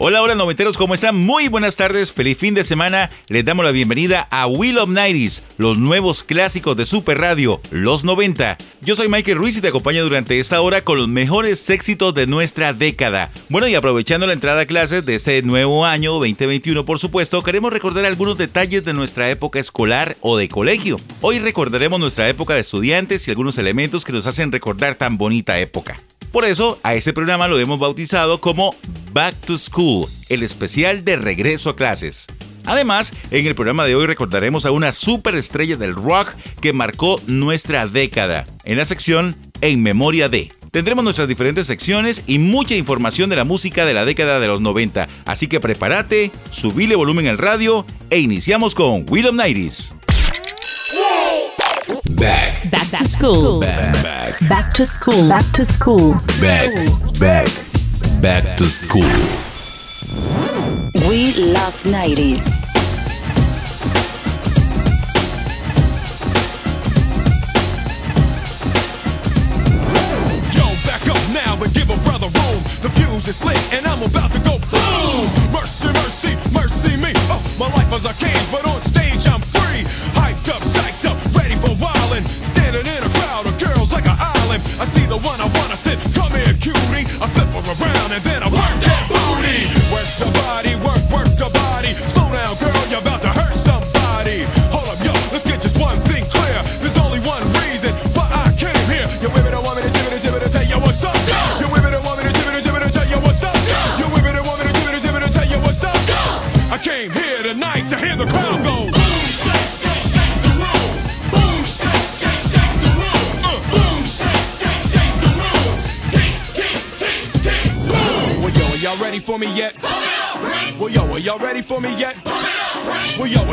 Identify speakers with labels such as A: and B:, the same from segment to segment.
A: Hola, hola noventeros, ¿cómo están? Muy buenas tardes, feliz fin de semana. Les damos la bienvenida a Will of Nighties, los nuevos clásicos de Super Radio, los 90. Yo soy Michael Ruiz y te acompaño durante esta hora con los mejores éxitos de nuestra década. Bueno, y aprovechando la entrada a clases de este nuevo año 2021, por supuesto, queremos recordar algunos detalles de nuestra época escolar o de colegio. Hoy recordaremos nuestra época de estudiantes y algunos elementos que nos hacen recordar tan bonita época. Por eso a este programa lo hemos bautizado como Back to School, el especial de regreso a clases. Además, en el programa de hoy recordaremos a una superestrella del rock que marcó nuestra década, en la sección En Memoria de. Tendremos nuestras diferentes secciones y mucha información de la música de la década de los 90, así que prepárate, subile volumen al radio e iniciamos con Will of Nighties.
B: Back.
C: Back to school.
B: Back. Back.
C: Back to school. Back to school.
B: Back. Back. Back to school.
C: We love 90s.
D: Yo, back up now and give a brother room. The fuse is lit and I'm about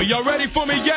D: Y'all ready for me? Yeah.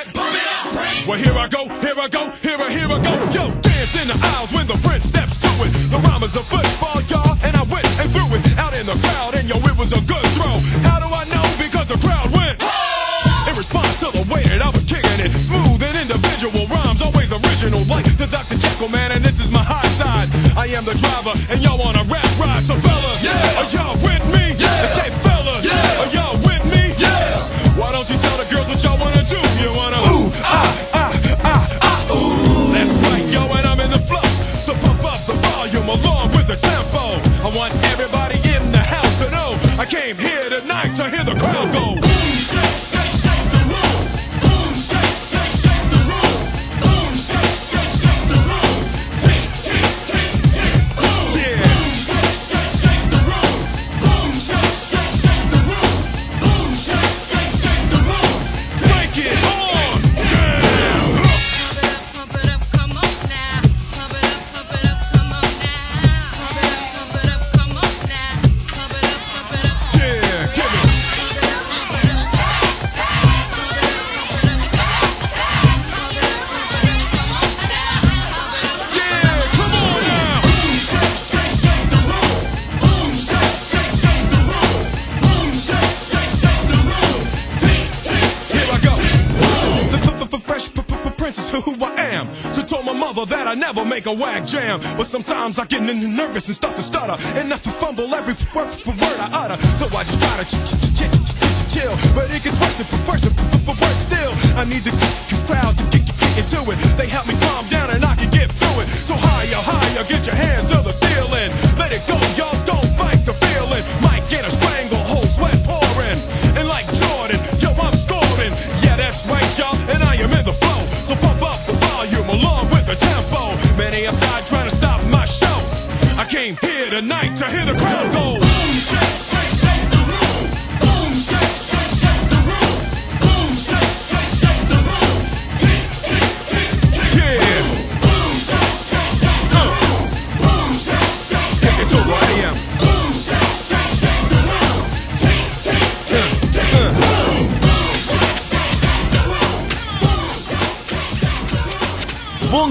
D: But sometimes I get nervous and start to stutter. And if I fumble every word for word I utter. So I just try to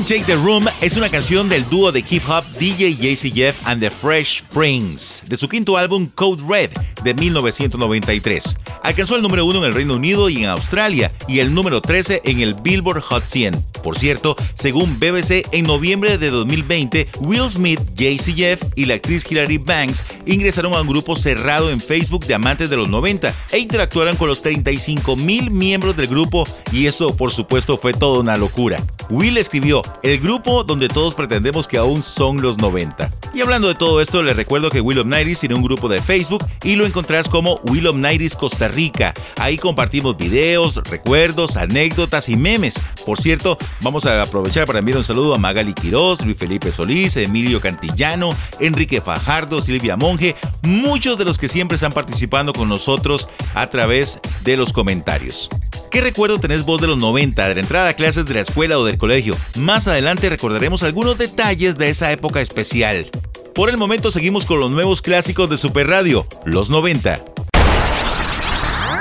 D: Take the Room
A: es una canción del dúo de hip hop DJ JC Jeff and the Fresh Prince, de su quinto álbum Code Red de 1993. Alcanzó el número uno en el Reino Unido y en Australia y el número 13 en el Billboard Hot 100. Por cierto, según BBC, en noviembre de 2020, Will Smith, JC Jeff y la actriz Hilary Banks ingresaron a un grupo cerrado en Facebook de amantes de los 90 e interactuaron con los 35 mil miembros del grupo y eso por supuesto fue toda una locura. Will escribió, el grupo donde todos pretendemos que aún son los 90. Y hablando de todo esto, les recuerdo que Will of Nighties tiene un grupo de Facebook y lo encontrás como Will of Costa Rica. Ahí compartimos videos, recuerdos, anécdotas y memes. Por cierto, vamos a aprovechar para enviar un saludo a Magali Quiroz, Luis Felipe Solís, Emilio Cantillano, Enrique Fajardo, Silvia Monge, muchos de los que siempre están participando con nosotros a través de los comentarios. ¿Qué recuerdo tenés vos de los 90, de la entrada a clases de la escuela o del colegio? Más adelante recordaremos algunos detalles de esa época especial. Por el momento seguimos con los nuevos clásicos de Super Radio, los 90.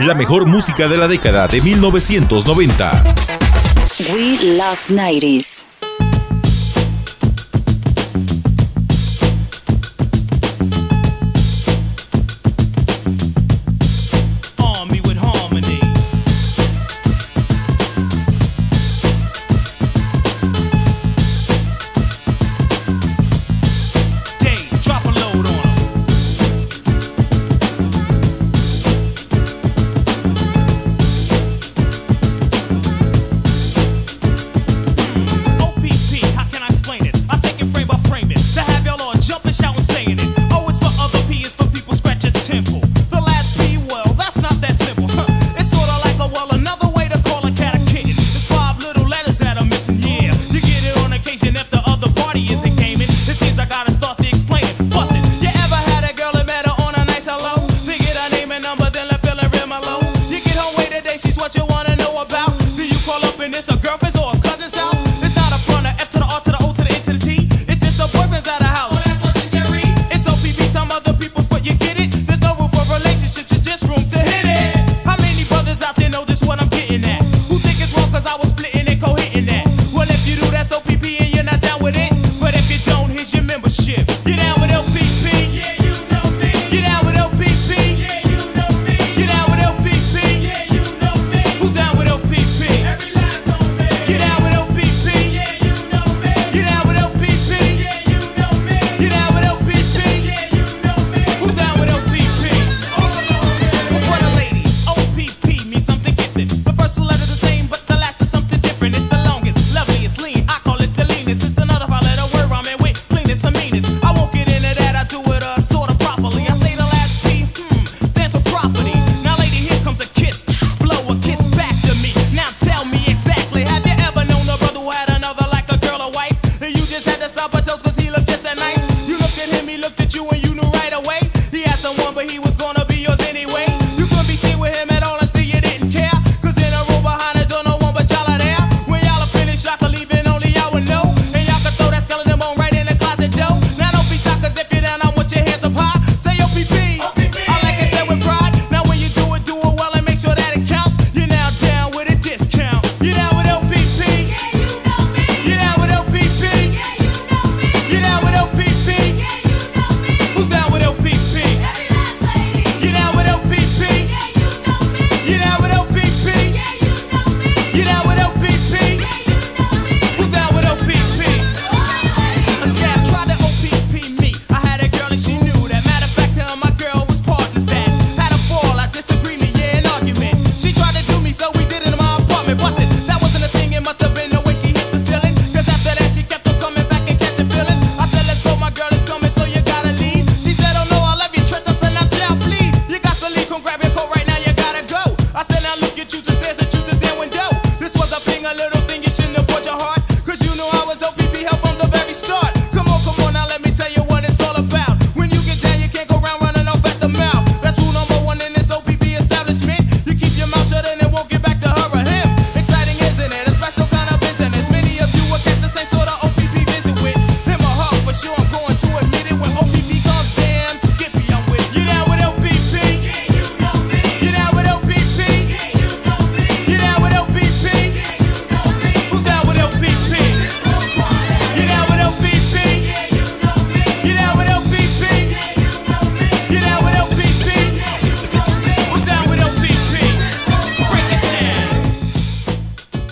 B: La mejor música de la década de 1990.
C: We love 90s.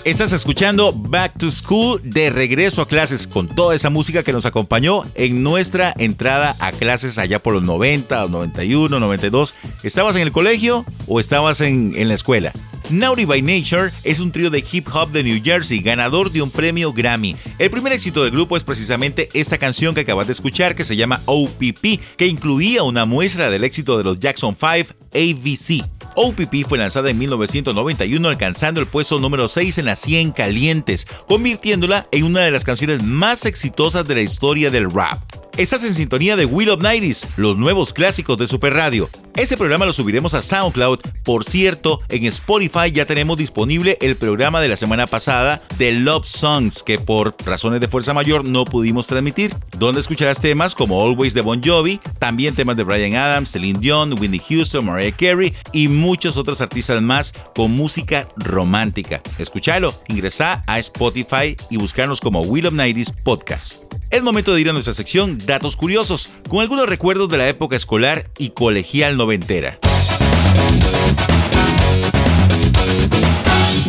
A: Estás escuchando Back to School de regreso a clases con toda esa música que nos acompañó en nuestra entrada a clases allá por los 90, 91, 92. ¿Estabas en el colegio o estabas en, la escuela? Naughty by Nature es un trío de hip hop de New Jersey, ganador de un premio Grammy. El primer éxito del grupo es precisamente esta canción que acabas de escuchar, que se llama OPP, que incluía una muestra del éxito de los Jackson 5 ABC. OPP fue lanzada en 1991 alcanzando el puesto número 6 en las 100 calientes, convirtiéndola en una de las canciones más exitosas de la historia del rap. Estás en sintonía de Will of Nighties, los nuevos clásicos de Super Radio. Ese programa lo subiremos a SoundCloud. Por cierto, en Spotify ya tenemos disponible el programa de la semana pasada de Love Songs, que por razones de fuerza mayor no pudimos transmitir, donde escucharás temas como Always de Bon Jovi, también temas de Brian Adams, Celine Dion, Whitney Houston, Mariah Carey y muchos otros artistas más con música romántica. Escúchalo, ingresa a Spotify y buscarnos como Will of Nighties Podcast. Es momento de ir a nuestra sección Datos Curiosos, con algunos recuerdos de la época escolar y colegial noventera.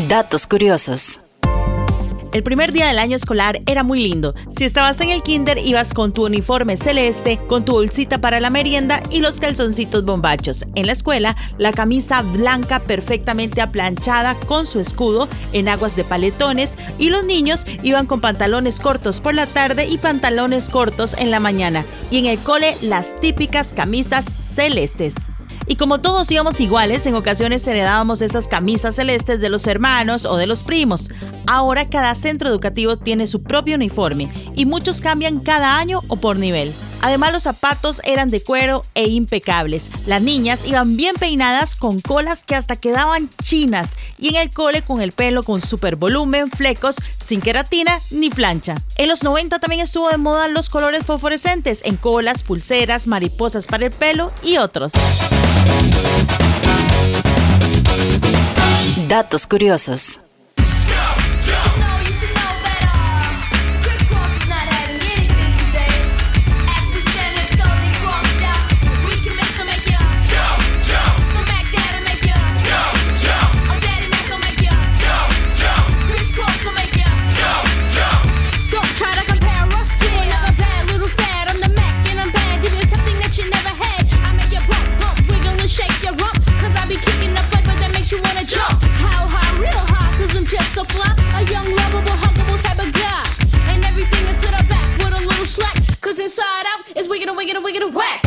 C: Datos curiosos.
E: El primer día del año escolar era muy lindo. Si estabas en el kinder, ibas con tu uniforme celeste, con tu bolsita para la merienda y los calzoncitos bombachos. En la escuela, la camisa blanca perfectamente aplanchada con su escudo en aguas de paletones y los niños iban con pantalones cortos por la tarde y pantalones cortos en la mañana. Y en el cole, las típicas camisas celestes. Y como todos íbamos iguales, en ocasiones heredábamos esas camisas celestes de los hermanos o de los primos. Ahora cada centro educativo tiene su propio uniforme y muchos cambian cada año o por nivel. Además los zapatos eran de cuero e impecables. Las niñas iban bien peinadas con colas que hasta quedaban chinas y en el cole con el pelo con super volumen, flecos, sin queratina ni plancha. En los 90 también estuvo de moda los colores fosforescentes en colas, pulseras, mariposas para el pelo y otros.
C: Datos curiosos.
F: wiggle, wiggle, whack.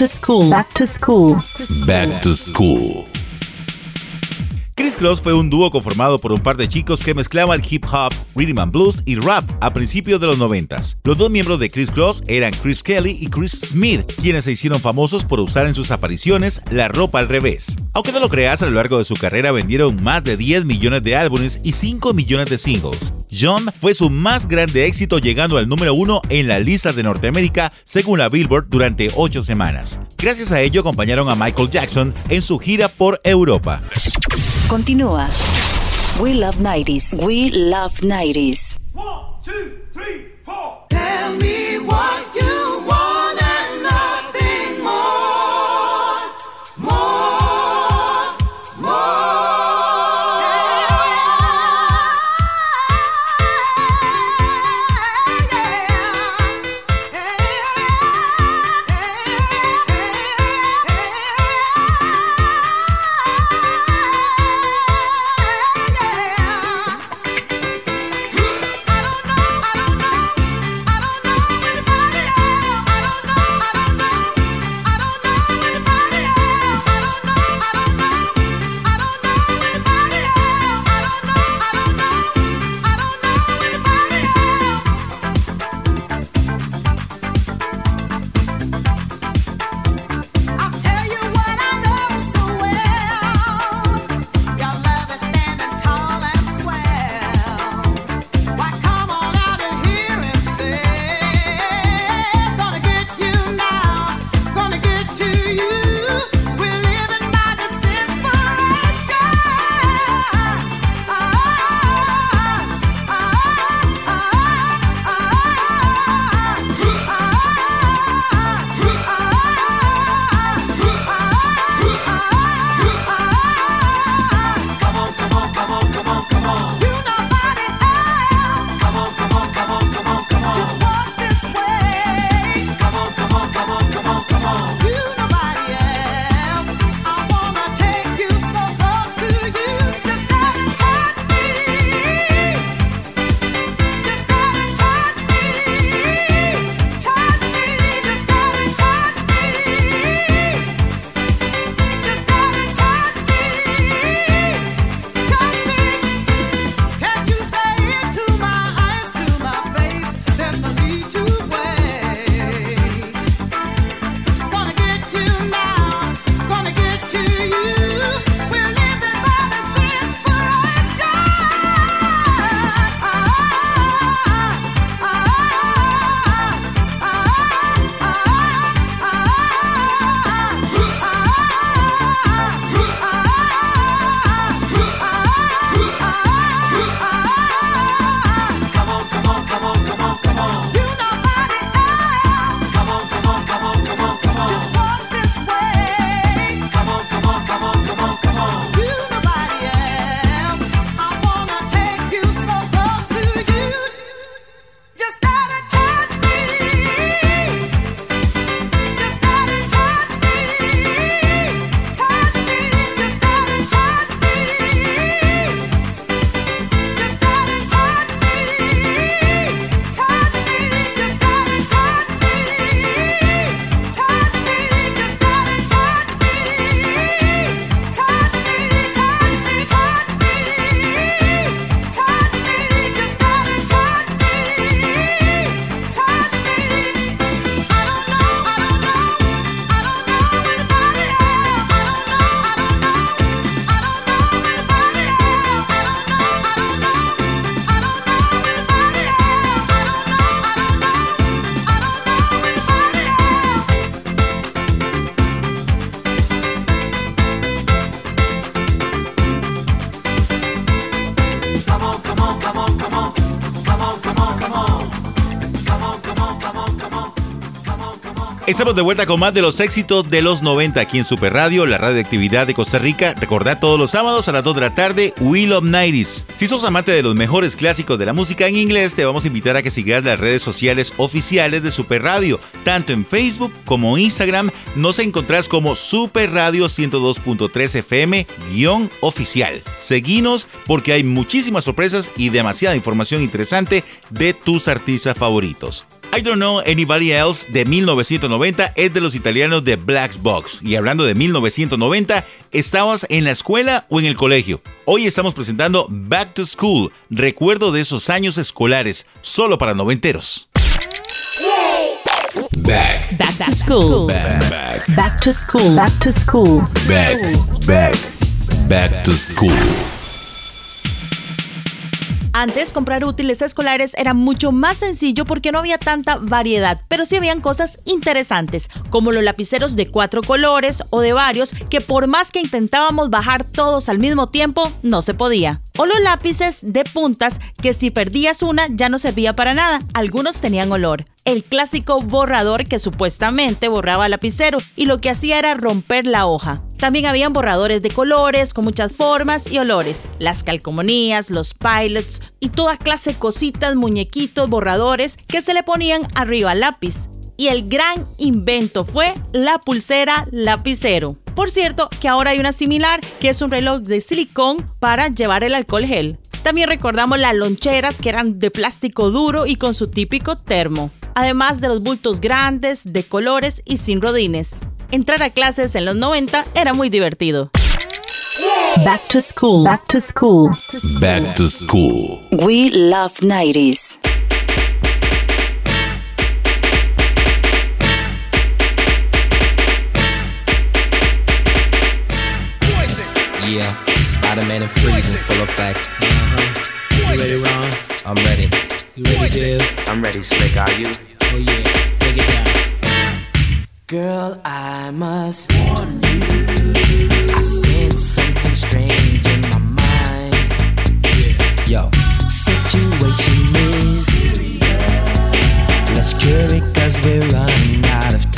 F: To
C: school.
G: Back to school.
B: Back to School.
A: Cross fue un dúo conformado por un par de chicos que mezclaban hip hop, rhythm and blues y rap a principios de los 90. Los dos miembros de Chris Cross eran Chris Kelly y Chris Smith, quienes se hicieron famosos por usar en sus apariciones la ropa al revés. Aunque no lo creas, a lo largo de su carrera vendieron más de 10 millones de álbumes y 5 millones de singles. John fue su más grande éxito llegando al número uno en la lista de Norteamérica según la Billboard durante 8 semanas. Gracias a ello acompañaron a Michael Jackson en su gira por Europa.
C: Continúa. We love 90s. We love 90s.
H: Tell me what you want
A: Estamos de vuelta con más de los éxitos de los 90 aquí en Super Radio, la radio de Costa Rica. Recordad todos los sábados a las 2 de la tarde, Wheel of 90s. Si sos amante de los mejores clásicos de la música en inglés, te vamos a invitar a que sigas las redes sociales oficiales de Super Radio. Tanto en Facebook como Instagram nos encontrás como Super Radio 102.3 FM-oficial. Seguinos porque hay muchísimas sorpresas y demasiada información interesante de tus artistas favoritos. I Don't Know Anybody Else de 1990 es de los italianos de Black Box. Y hablando de 1990, ¿estabas en la escuela o en el colegio? Hoy estamos presentando Back to School, recuerdo de esos años escolares, solo para noventeros.
I: Back,
E: Back to school.
A: Back, back,
J: Back to school.
K: Back to school.
I: back, back, back to school.
E: Antes comprar útiles escolares era mucho más sencillo porque no había tanta variedad, pero sí habían cosas interesantes, como los lapiceros de cuatro colores o de varios que por más que intentábamos bajar todos al mismo tiempo, no se podía. O los lápices de puntas que si perdías una ya no servía para nada, algunos tenían olor. El clásico borrador que supuestamente borraba lapicero y lo que hacía era romper la hoja. También habían borradores de colores con muchas formas y olores, las calcomanías, los pilots y toda clase de cositas, muñequitos, borradores que se le ponían arriba al lápiz. Y el gran invento fue la pulsera lapicero. Por cierto, que ahora hay una similar que es un reloj de silicón para llevar el alcohol gel. También recordamos las loncheras que eran de plástico duro y con su típico termo, además de los bultos grandes, de colores y sin rodines. Entrar a clases en los 90 era muy divertido.
J: Back to school.
K: Back to school.
I: Back to school.
J: We love 90s.
L: Yeah, Spider-Man and freezing full effect.
M: You ready, Ron?
L: I'm ready.
M: You ready, Div?
L: I'm ready, Slick. Are you?
M: Oh yeah, break it down.
L: Girl, I must warn you. I sense something strange in my mind. Yeah. Yo, situation is. Let's cure it cause we're running out of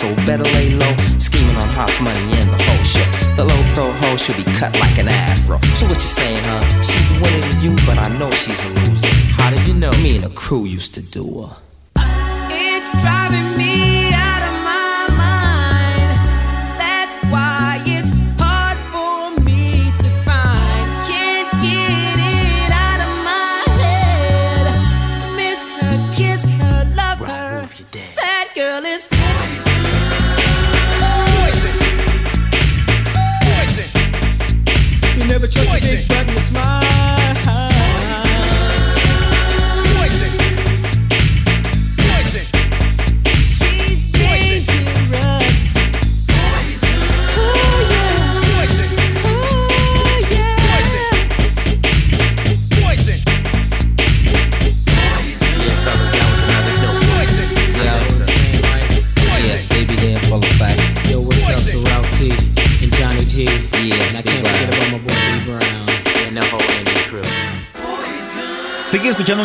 M: so
H: better lay low. Scheming on hot money and the whole shit. The low pro hoe should be cut like an afro. So what you saying, huh? She's winning you, but I know she's a loser.
L: How did you know?
H: Me and the crew used to do her.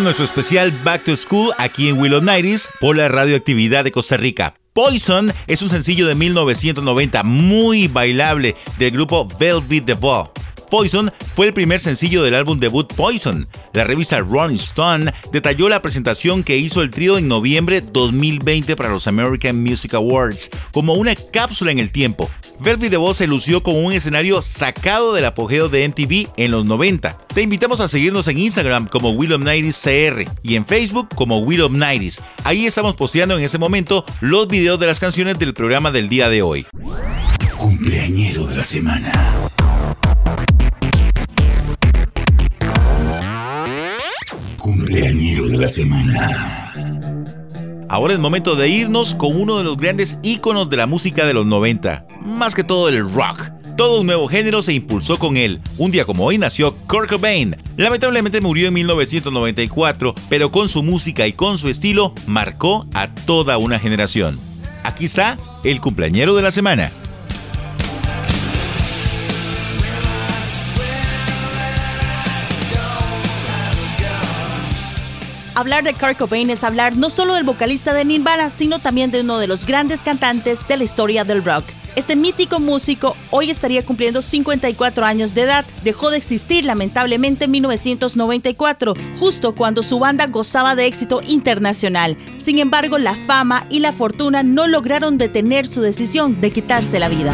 A: Nuestro especial Back to School aquí en Willow 90s por la radioactividad de Costa Rica. Poison es un sencillo de 1990 muy bailable del grupo Velvet Devour. Poison fue el primer sencillo del álbum debut Poison. La revista Rolling Stone detalló la presentación que hizo el trío en noviembre 2020 para los American Music Awards como una cápsula en el tiempo. Velvet DeVos se lució con un escenario sacado del apogeo de MTV en los 90. Te invitamos a seguirnos en Instagram como Will of Nighties CR y en Facebook como Will of Nighties. Ahí estamos posteando en ese momento los videos de las canciones del programa del día de hoy.
B: Cumpleañero de la semana. Cumpleañero de la semana.
A: Ahora es momento de irnos con uno de los grandes íconos de la música de los 90, más que todo el rock. Todo un nuevo género se impulsó con él. Un día como hoy nació Kurt Cobain. Lamentablemente murió en 1994, pero con su música y con su estilo marcó a toda una generación. Aquí está el cumpleañero de la semana.
E: Hablar de Kurt Cobain es hablar no solo del vocalista de Nirvana, sino también de uno de los grandes cantantes de la historia del rock. Este mítico músico hoy estaría cumpliendo 54 años de edad. Dejó de existir lamentablemente en 1994, justo cuando su banda gozaba de éxito internacional. Sin embargo, la fama y la fortuna no lograron detener su decisión de quitarse la vida.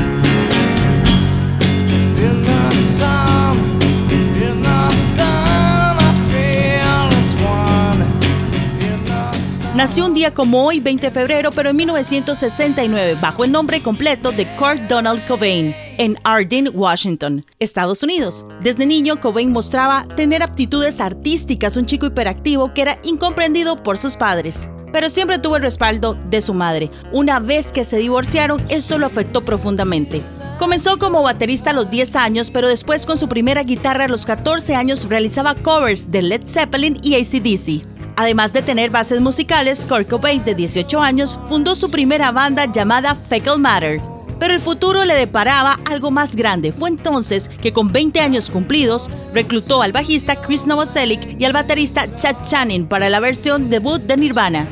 E: Nació un día como hoy, 20 de febrero, pero en 1969, bajo el nombre completo de Kurt Donald Cobain, en Arden, Washington, Estados Unidos. Desde niño, Cobain mostraba tener aptitudes artísticas, un chico hiperactivo que era incomprendido por sus padres. Pero siempre tuvo el respaldo de su madre. Una vez que se divorciaron, esto lo afectó profundamente. Comenzó como baterista a los 10 años, pero después con su primera guitarra a los 14 años realizaba covers de Led Zeppelin y ACDC. Además de tener bases musicales, Kurt Cobain, de 18 años, fundó su primera banda llamada Fecal Matter. Pero el futuro le deparaba algo más grande. Fue entonces que con 20 años cumplidos, reclutó al bajista Chris Novoselic y al baterista Chad Channing para la versión debut de Nirvana.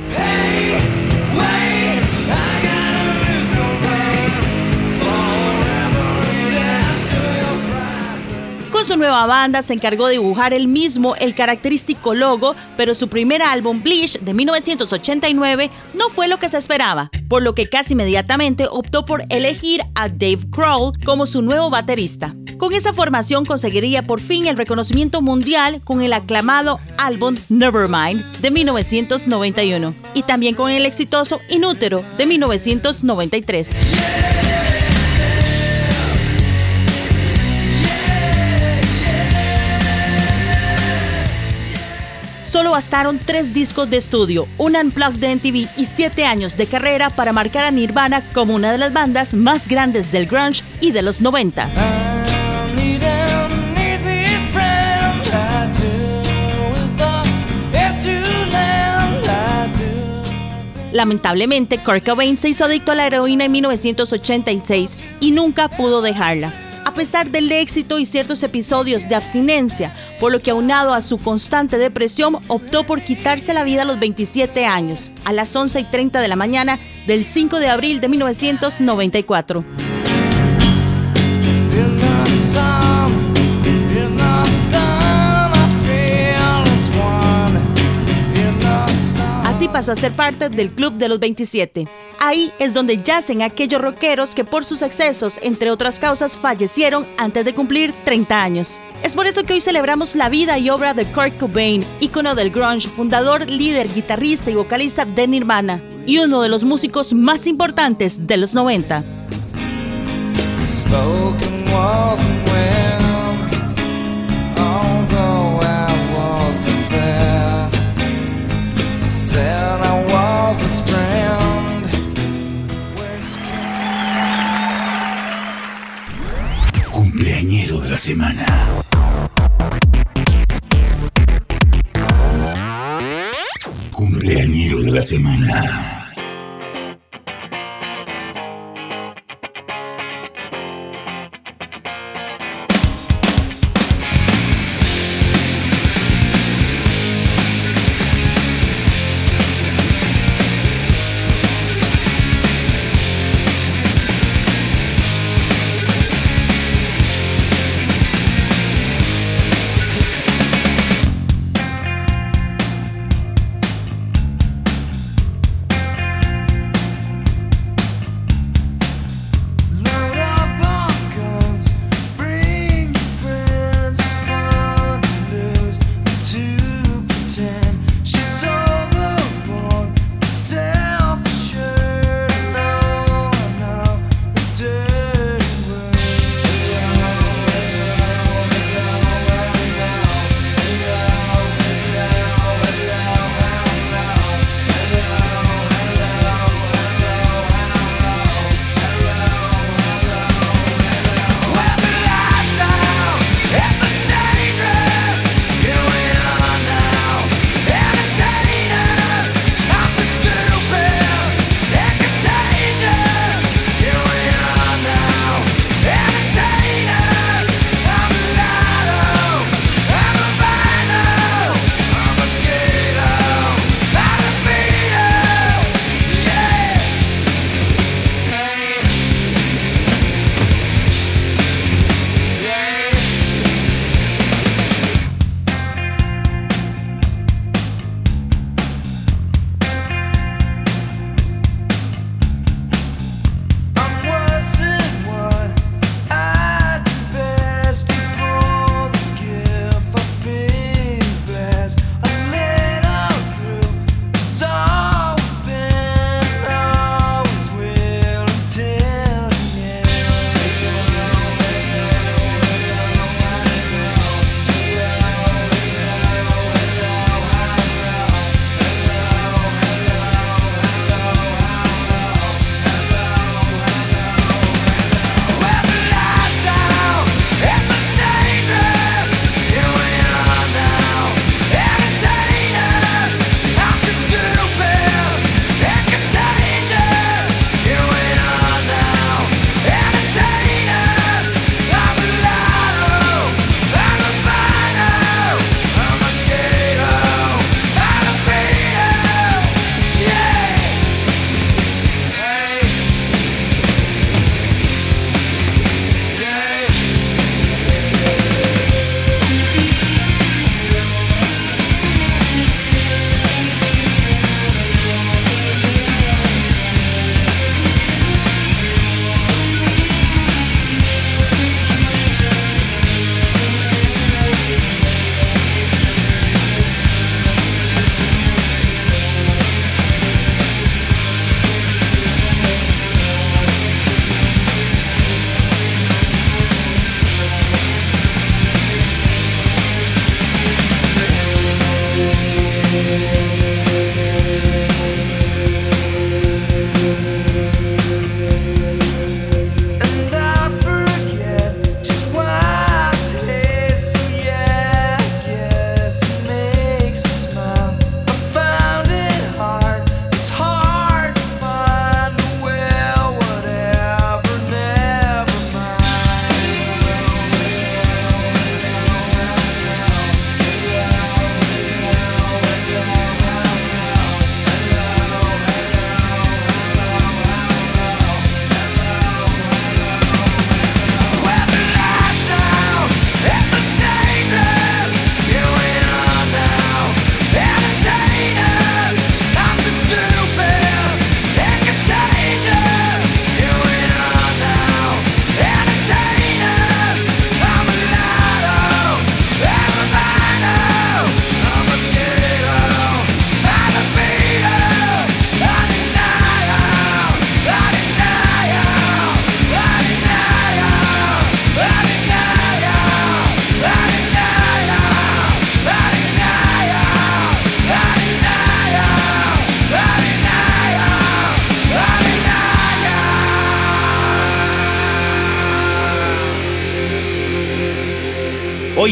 E: Su nueva banda se encargó de dibujar él mismo el característico logo, pero su primer álbum, Bleach, de 1989, no fue lo que se esperaba, por lo que casi inmediatamente optó por elegir a Dave Grohl como su nuevo baterista. Con esa formación conseguiría por fin el reconocimiento mundial con el aclamado álbum Nevermind de 1991 y también con el exitoso Inútero de 1993. Solo bastaron tres discos de estudio, un unplugged de MTV y siete años de carrera para marcar a Nirvana como una de las bandas más grandes del grunge y de los 90.
L: I need an easy friend. I do with the air to land. I do.
E: Lamentablemente, Kurt Cobain se hizo adicto a la heroína en 1986 y nunca pudo dejarla. A pesar del éxito y ciertos episodios de abstinencia, por lo que aunado a su constante depresión, optó por quitarse la vida a los 27 años, a las 11 y 30 de la mañana del 5 de abril de 1994. Pasó a ser parte del Club de los 27. Ahí es donde yacen aquellos rockeros que por sus excesos, entre otras causas, fallecieron antes de cumplir 30 años. Es por eso que hoy celebramos la vida y obra de Kurt Cobain, ícono del grunge, fundador, líder, guitarrista y vocalista de Nirvana, y uno de los músicos más importantes de los 90.
L: Said I was his friend.
B: Cumpleañero de la semana. Cumpleañero de la semana.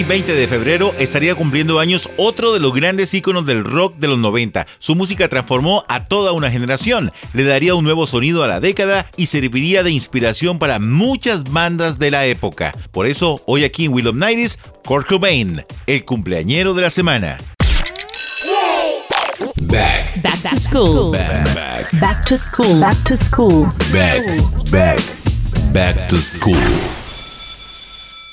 A: 20 de febrero estaría cumpliendo años otro de los grandes íconos del rock de los 90. Su música transformó a toda una generación, le daría un nuevo sonido a la década y serviría de inspiración para muchas bandas de la época. Por eso, hoy aquí en Will of Nighties, Kurt Cobain, el cumpleañero de la semana.
B: Back,
C: Back to school.
A: Back, back,
C: Back to school. Back to school.
B: back, back, back to school.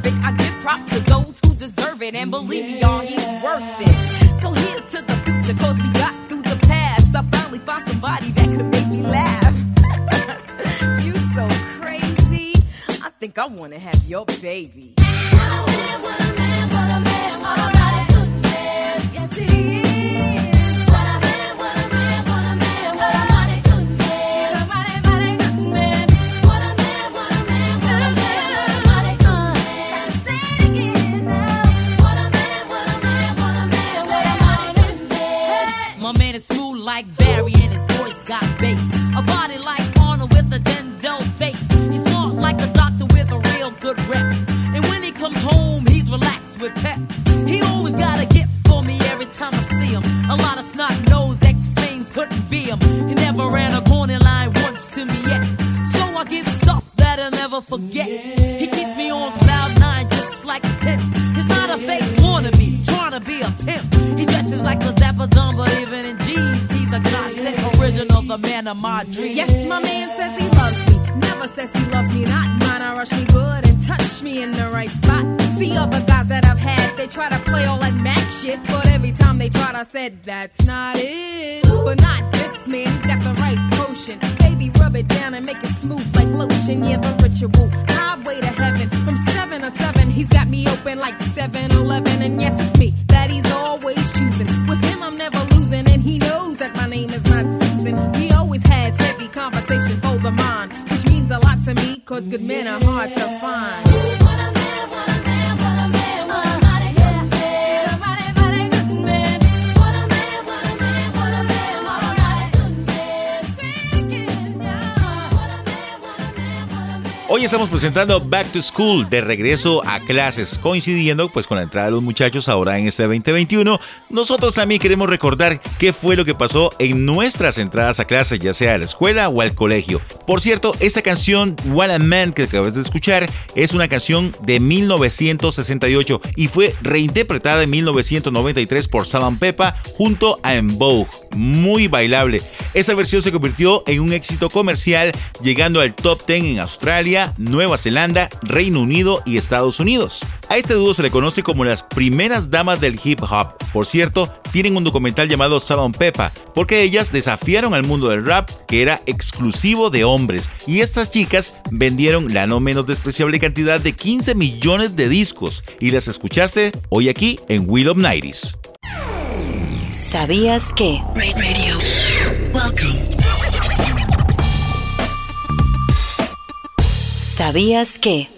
G: perfect. I He like a dapper dumb, but even in jeans, he's a classic original, the man of my dreams. Yes, my man says he loves me. Never says he loves me not. Mine, I rush me good and touch me in the right spot. See other guys that I've had, they try to play all that Mac shit, but every time they tried, I said that's not it. But not this man, he's got the right potion. Baby, rub it down and make it smooth like lotion. Yeah, the ritual. Highway to heaven from seven to seven. He's got me open like 7-Eleven, and yes, it's me that he's always good men are hard to find.
A: Hoy estamos presentando Back to School, de regreso a clases, coincidiendo pues con la entrada de los muchachos ahora en este 2021. Nosotros también queremos recordar qué fue lo que pasó en nuestras entradas a clases, ya sea a la escuela o al colegio. Por cierto, esta canción What a Man que acabas de escuchar es una canción de 1968 y fue reinterpretada en 1993 por Salam Pepa junto a En. Muy bailable. Esa versión se convirtió en un éxito comercial, llegando al top 10 en Australia, Nueva Zelanda, Reino Unido y Estados Unidos. A este dúo se le conoce como las primeras damas del hip hop. Por cierto, tienen un documental llamado Salon Peppa, porque ellas desafiaron al mundo del rap que era exclusivo de hombres, y estas chicas vendieron la no menos despreciable cantidad de 15 millones de discos, y las escuchaste hoy aquí en Will of Nighties.
C: ¿Sabías que?
J: Radio. Welcome.
C: ¿Sabías que?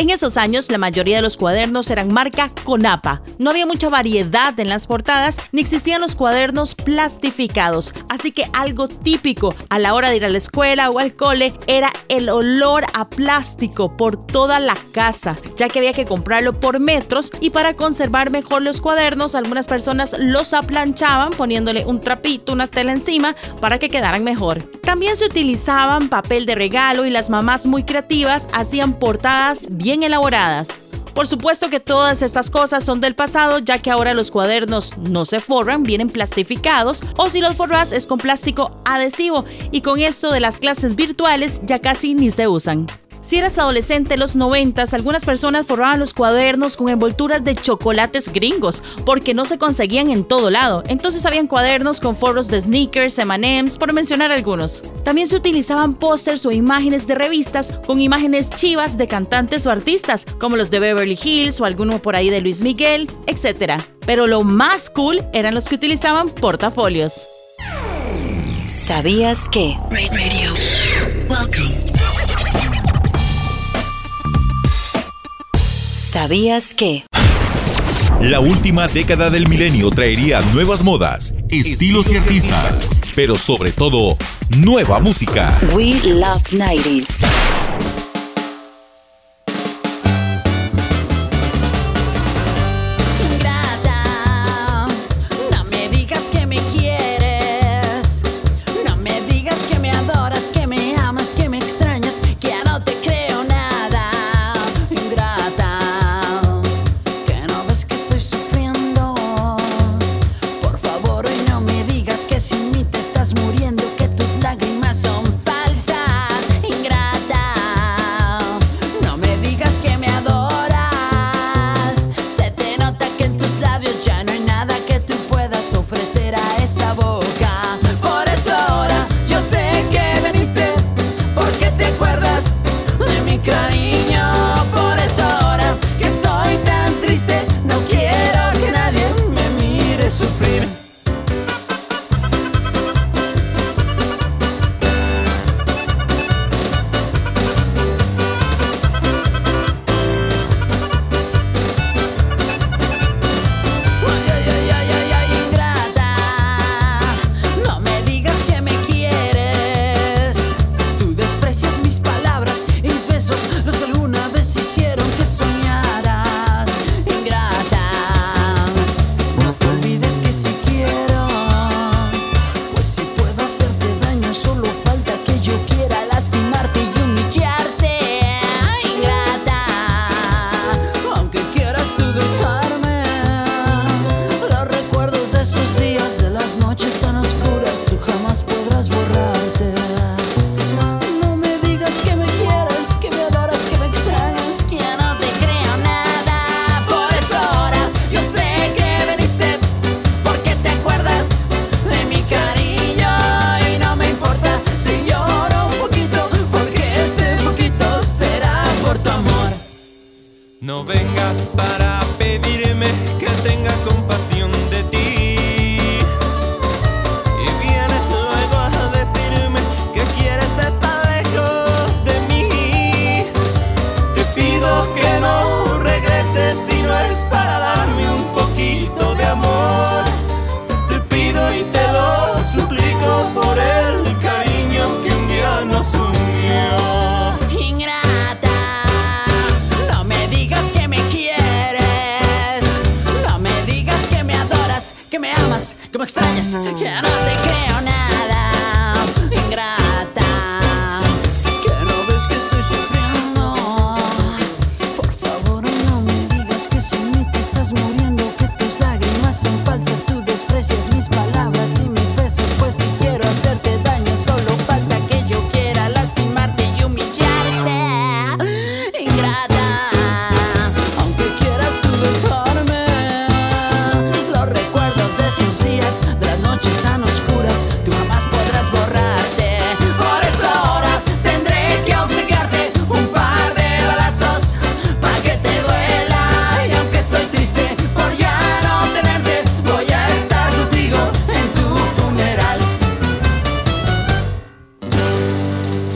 E: En esos años, la mayoría de los cuadernos eran marca Conapa. No había mucha variedad en las portadas, ni existían los cuadernos plastificados. Así que algo típico a la hora de ir a la escuela o al cole era el olor a plástico por toda la casa, ya que había que comprarlo por metros y para conservar mejor los cuadernos, algunas personas los aplanchaban poniéndole un trapito, una tela encima para que quedaran mejor. También se utilizaban papel de regalo y las mamás muy creativas hacían portadas bien elaboradas. Por supuesto que todas estas cosas son del pasado, ya que ahora los cuadernos no se forran, vienen plastificados, o si los forras es con plástico adhesivo, y con esto de las clases virtuales ya casi ni se usan. Si eras adolescente en los 90, algunas personas forraban los cuadernos con envolturas de chocolates gringos, porque no se conseguían en todo lado. Entonces habían cuadernos con forros de sneakers, M&M's, por mencionar algunos. También se utilizaban pósters o imágenes de revistas con imágenes chivas de cantantes o artistas, como los de Beverly Hills o alguno por ahí de Luis Miguel, etc. Pero lo más cool eran los que utilizaban portafolios.
C: ¿Sabías que?
J: Radio. Welcome.
C: ¿Sabías que?
B: La última década del milenio traería nuevas modas, estilos y artistas, pero sobre todo, nueva música.
C: We love 90s.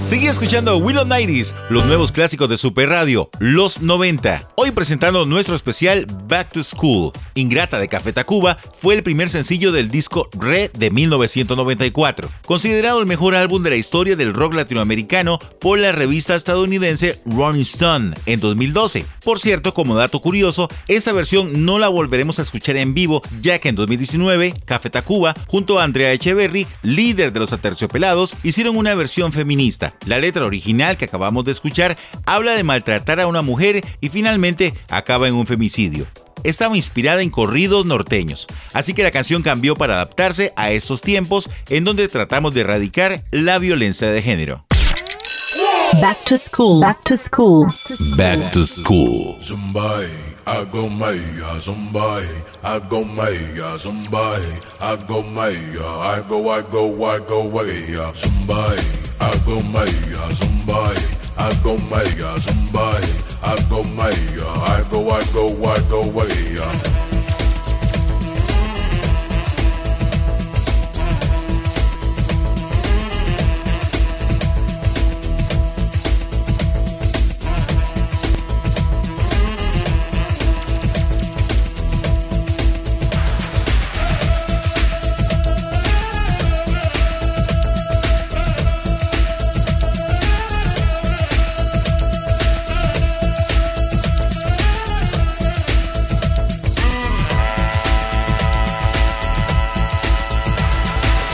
A: Sigue escuchando Willow 90s, los nuevos clásicos de Super Radio, los 90. Hoy presentando nuestro especial Back to School. Ingrata de Café Tacuba fue el primer sencillo del disco Re de 1994, considerado el mejor álbum de la historia del rock latinoamericano por la revista estadounidense Rolling Stone en 2012. Por cierto, como dato curioso, esta versión no la volveremos a escuchar en vivo, ya que en 2019 Café Tacuba, junto a Andrea Echeverry, líder de los Aterciopelados, hicieron una versión feminista. La letra original que acabamos de escuchar, habla de maltratar a una mujer y finalmente acaba en un femicidio. Estaba inspirada en corridos norteños, así que la canción cambió para adaptarse a estos tiempos en donde tratamos de erradicar la violencia de género.
C: Back to school. Back to school.
A: Back to school.
D: Zumbai, I go I go maya agomaya I agomaya zumbai agomaya i go i go i go I waya uh, zumbai agomaya zumbai agomaya zumbai agomaya i go i go i go waya uh.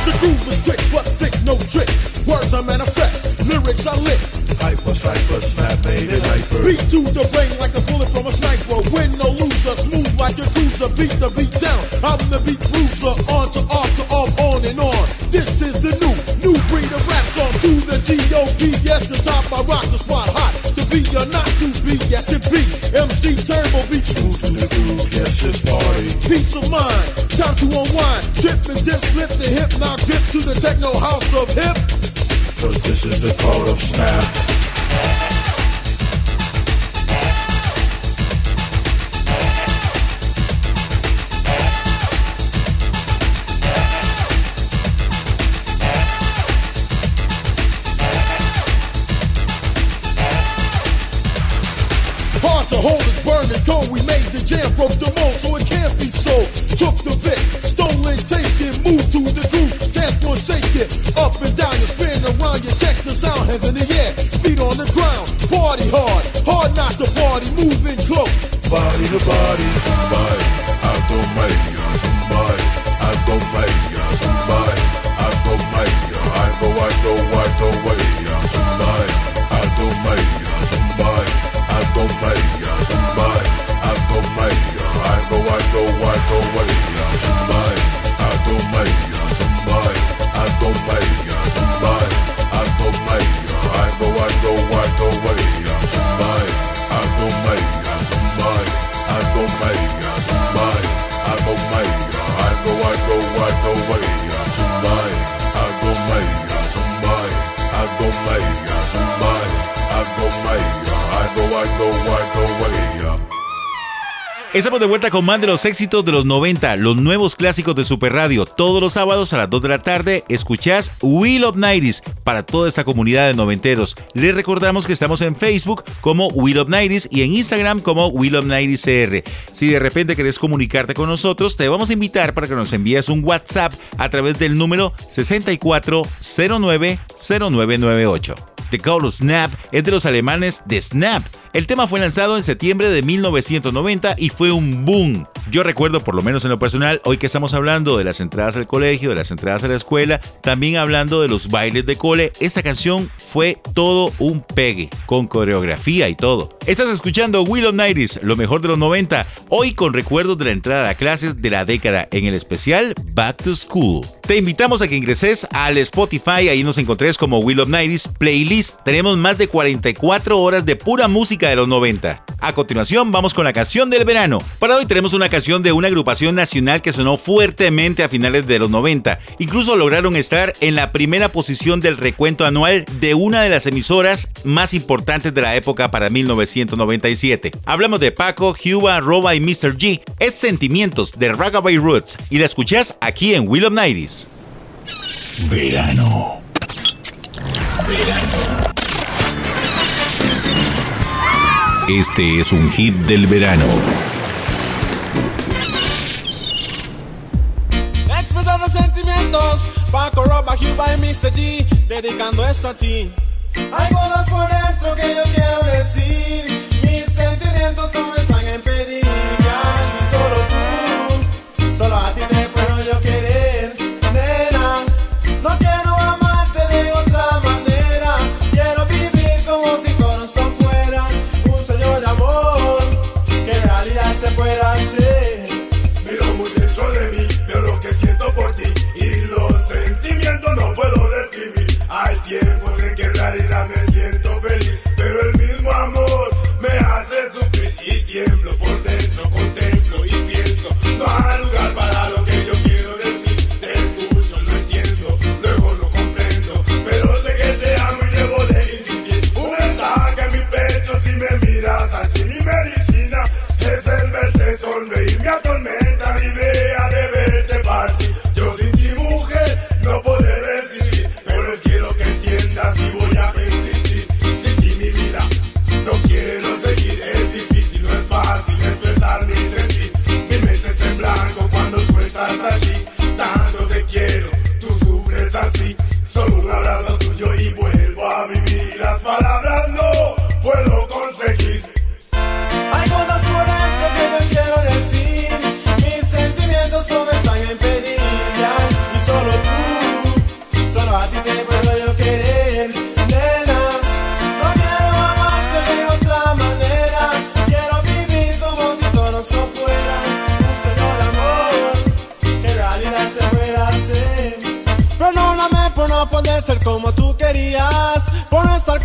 D: The groove is quick, but thick, no trick. Words are manifest, lyrics are lit. Hyper, sniper, snap, made it hyper. Beat to the brain like a bullet from a sniper. Win no loser, smooth like a cruiser. Beat the beat down. I'm the beat bruiser. On to off to off, on and on. This is the new, new breed of rap song. To the G.O.D. Yes, the top, I rock the spot hot. Or not to be, yes it be. MC Turbo beat smooth to the groove, yes it's party. Peace of mind, time to unwind. Trip and dip, slip the hip, now dip to the techno house of hip. Cause this is the code of snap. Hands in the air, feet on the ground, party hard, hard not to party, moving close. Body to body, somebody, I go maya, somebody, I go maya, somebody, I go maya, I go, I go, I go maya, somebody, I go maya, somebody, I go maya, somebody, I go maya, I go, I go, I go maya, somebody, I go maya, somebody,
A: Estamos de vuelta con más de los éxitos de los 90, los nuevos clásicos de Super Radio. Todos los sábados a las 2 de la tarde escuchás Wheel of Nighties para toda esta comunidad de noventeros. Les recordamos que estamos en Facebook como Wheel of Nighties y en Instagram como Wheel of Nighties CR. Si de repente querés comunicarte con nosotros, te vamos a invitar para que nos envíes un WhatsApp a través del número 64090998. The Call of Snap es de los alemanes de Snap. El tema fue lanzado en septiembre de 1990 y fue un boom. Yo recuerdo, por lo menos en lo personal, hoy que estamos hablando de las entradas al colegio, de las entradas a la escuela, también hablando de los bailes de cole, esta canción fue todo un pegue, con coreografía y todo. Estás escuchando Will of Nighties, lo mejor de los 90, hoy con recuerdos de la entrada a clases de la década, en el especial Back to School. Te invitamos a que ingreses al Spotify, ahí nos encontrés como Will of Nighties Playlist. Tenemos más de 44 horas de pura música de los 90. A continuación, vamos con la canción del verano. Para hoy tenemos una canción de una agrupación nacional que sonó fuertemente a finales de los 90. Incluso lograron estar en la primera posición del recuento anual de una de las emisoras más importantes de la época para 1997. Hablamos de Paco, Cuba, Roba y Mr. G. Es Sentimientos de Ragabay Roots y la escuchás aquí en Will of.
B: Verano. Este es un hit del verano.
N: Expresando sentimientos, Paco Roba, Cuba y Mr. G, dedicando esto a ti. Hay cosas por dentro que yo quiero decir, mis sentimientos no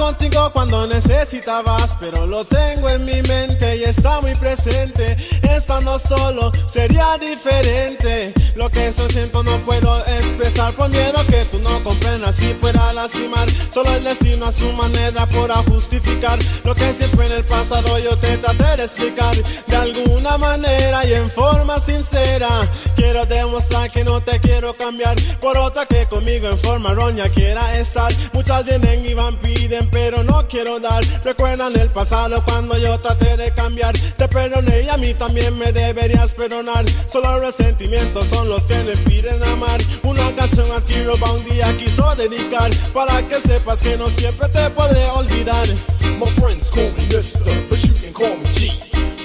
D: por no
N: estar contigo cuando necesitabas, pero lo tengo en mi mente y está muy presente. Estando solo sería diferente. Lo que eso siento no puedo expresar por miedo que tú no comprendas y fuera a lastimar. Solo el destino a su manera podrá justificar lo que siempre en el pasado yo te traté de explicar de alguna manera y en forma sincera. Quiero demostrar que no te quiero cambiar por otra que conmigo en forma roña quiera estar. Muchas vienen y van, piden, pero no quiero Recuerdan el pasado cuando yo traté de cambiar. Te perdoné y a mí también me deberías perdonar. Solo resentimientos son los que me piden amar. Una canción a ti un día quiso dedicar. Para que sepas que no siempre te podré olvidar.
O: My friends call me Mister, but you can call me G.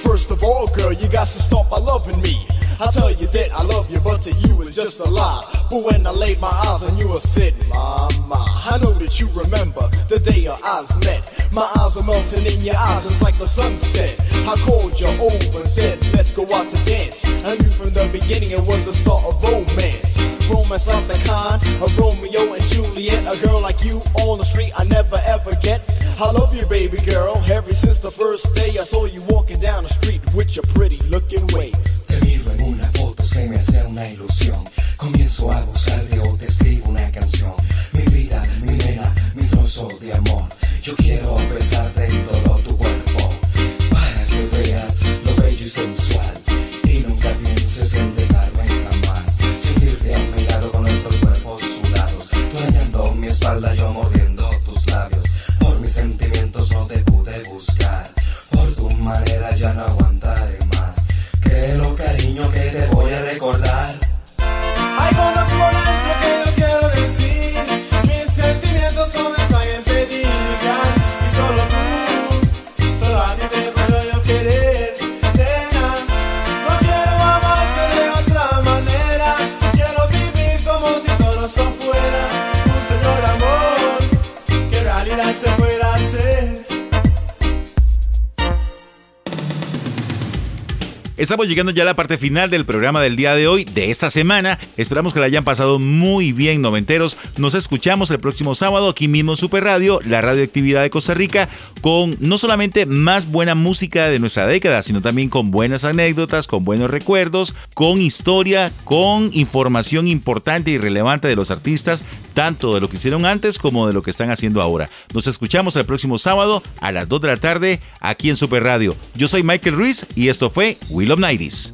O: First of all, girl, you got to stop by loving me. I tell you that I love you, but to you it's just a lie. But when I laid my eyes on you, I said, Mama, I know that you remember the day our eyes met. My eyes are melting in your eyes, it's like the sunset. I called you over and said, let's go out to dance. I knew from the beginning it was the start of romance. Romance of the kind of Romeo and Juliet. A girl like you on the street, I never ever get. I love you, baby girl. Ever since the first day I saw you walking down the street with your pretty looking way.
P: Se me hace una ilusión. Comienzo a buscarte o te escribo una canción. Mi vida, mi nena, mi trozo de amor. Yo quiero besarte en todo
A: Estamos llegando ya a la parte final del programa del día de hoy, de esta semana. Esperamos que la hayan pasado muy bien, noventeros. Nos escuchamos el próximo sábado aquí mismo en Super Radio, la radioactividad de Costa Rica, con no solamente más buena música de nuestra década, sino también con buenas anécdotas, con buenos recuerdos, con historia, con información importante y relevante de los artistas, tanto de lo que hicieron antes como de lo que están haciendo ahora. Nos escuchamos el próximo sábado a las 2 de la tarde aquí en Super Radio. Yo soy Michael Ruiz y esto fue Will of Nighties.